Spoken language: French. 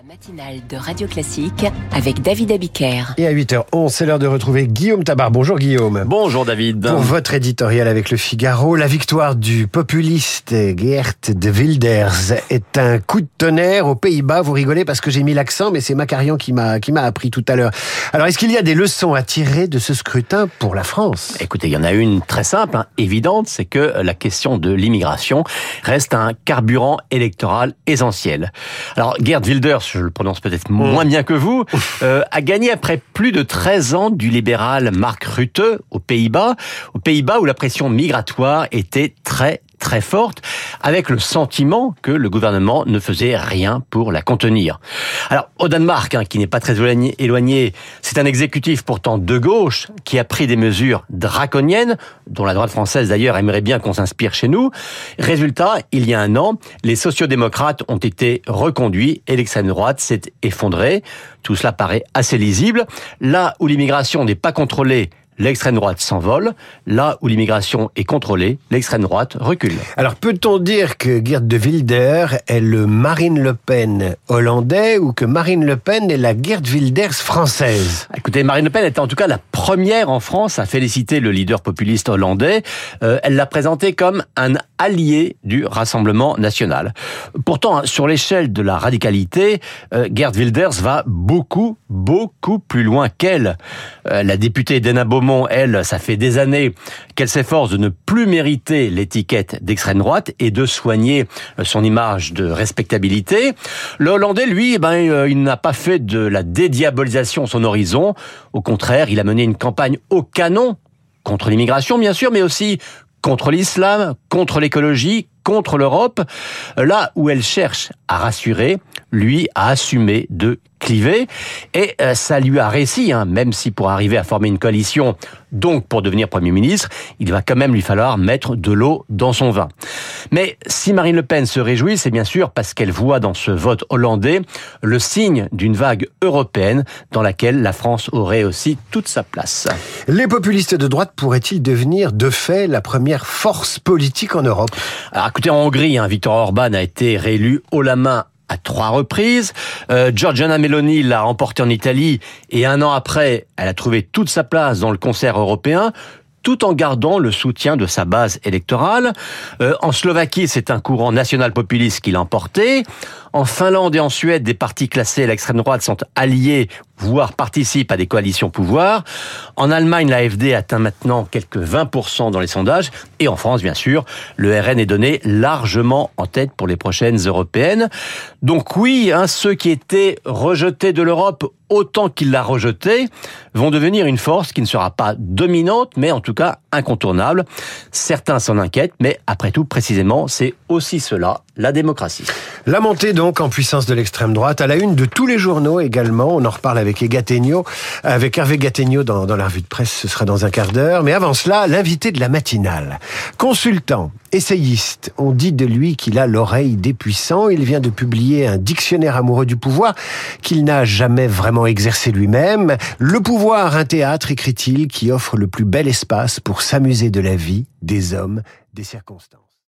La matinale de Radio Classique avec David Abiker. Et à 8h11, c'est l'heure de retrouver Guillaume Tabar. Bonjour Guillaume. Bonjour David. Pour votre éditorial avec le Figaro, la victoire du populiste Geert de Wilders est un coup de tonnerre aux Pays-Bas. Vous rigolez parce que j'ai mis l'accent, mais c'est Macarian qui m'a qui m'a appris tout à l'heure. Alors, est-ce qu'il y a des leçons à tirer de ce scrutin pour la France? Écoutez, il y en a une très simple, hein, évidente, c'est que la question de l'immigration reste un carburant électoral essentiel. Alors, Geert Wilders, je le prononce peut-être moins bien que vous, euh, a gagné après plus de 13 ans du libéral Mark Rutte aux Pays-Bas, aux Pays-Bas où la pression migratoire était très très forte, avec le sentiment que le gouvernement ne faisait rien pour la contenir. Alors, au Danemark, hein, qui n'est pas très éloigné, c'est un exécutif pourtant de gauche qui a pris des mesures draconiennes, dont la droite française d'ailleurs aimerait bien qu'on s'inspire chez nous. Résultat, il y a un an, les sociodémocrates ont été reconduits et l'extrême droite s'est effondrée. Tout cela paraît assez lisible. Là où l'immigration n'est pas contrôlée, l'extrême droite s'envole. Là où l'immigration est contrôlée, l'extrême droite recule. Alors peut-on dire que Geert de Wilder est le Marine Le Pen hollandais ou que Marine Le Pen est la Geert Wilders française? Écoutez, Marine Le Pen était en tout cas la première en France à féliciter le leader populiste hollandais. Euh, elle l'a présenté comme un allié du Rassemblement national. Pourtant, hein, sur l'échelle de la radicalité, euh, Geert Wilders va beaucoup, beaucoup plus loin qu'elle. Euh, la députée Dena Beaumont elle, ça fait des années qu'elle s'efforce de ne plus mériter l'étiquette d'extrême droite et de soigner son image de respectabilité. Le Hollandais, lui, eh ben, euh, il n'a pas fait de la dédiabolisation son horizon. Au contraire, il a mené une campagne au canon contre l'immigration, bien sûr, mais aussi contre l'islam, contre l'écologie, contre l'Europe. Là où elle cherche à rassurer, lui a assumé de cliver. Et euh, ça lui a réussi, hein, même si pour arriver à former une coalition, donc pour devenir Premier ministre, il va quand même lui falloir mettre de l'eau dans son vin. Mais si Marine Le Pen se réjouit, c'est bien sûr parce qu'elle voit dans ce vote hollandais le signe d'une vague européenne dans laquelle la France aurait aussi toute sa place. Les populistes de droite pourraient-ils devenir de fait la première force politique en Europe? Alors écoutez, en Hongrie, hein, Victor Orban a été réélu haut la main à trois reprises. Euh, Giorgiana Meloni l'a emporté en Italie et un an après, elle a trouvé toute sa place dans le concert européen tout en gardant le soutien de sa base électorale. Euh, en Slovaquie, c'est un courant national populiste qui l'a emporté. En Finlande et en Suède, des partis classés à l'extrême droite sont alliés, voire participent à des coalitions pouvoir. En Allemagne, l'AFD atteint maintenant quelques 20% dans les sondages. Et en France, bien sûr, le RN est donné largement en tête pour les prochaines européennes. Donc oui, hein, ceux qui étaient rejetés de l'Europe autant qu'ils la rejeté, vont devenir une force qui ne sera pas dominante, mais en tout cas incontournable. Certains s'en inquiètent, mais après tout, précisément, c'est aussi cela, la démocratie. La montée donc en puissance de l'extrême droite, à la une de tous les journaux également. On en reparle avec Egategno, avec Hervé Gattegno dans, dans la revue de presse, ce sera dans un quart d'heure. Mais avant cela, l'invité de la matinale. Consultant, essayiste, on dit de lui qu'il a l'oreille des puissants. Il vient de publier un dictionnaire amoureux du pouvoir qu'il n'a jamais vraiment exercé lui-même. Le pouvoir, un théâtre, écrit-il, qui offre le plus bel espace pour s'amuser de la vie, des hommes, des circonstances.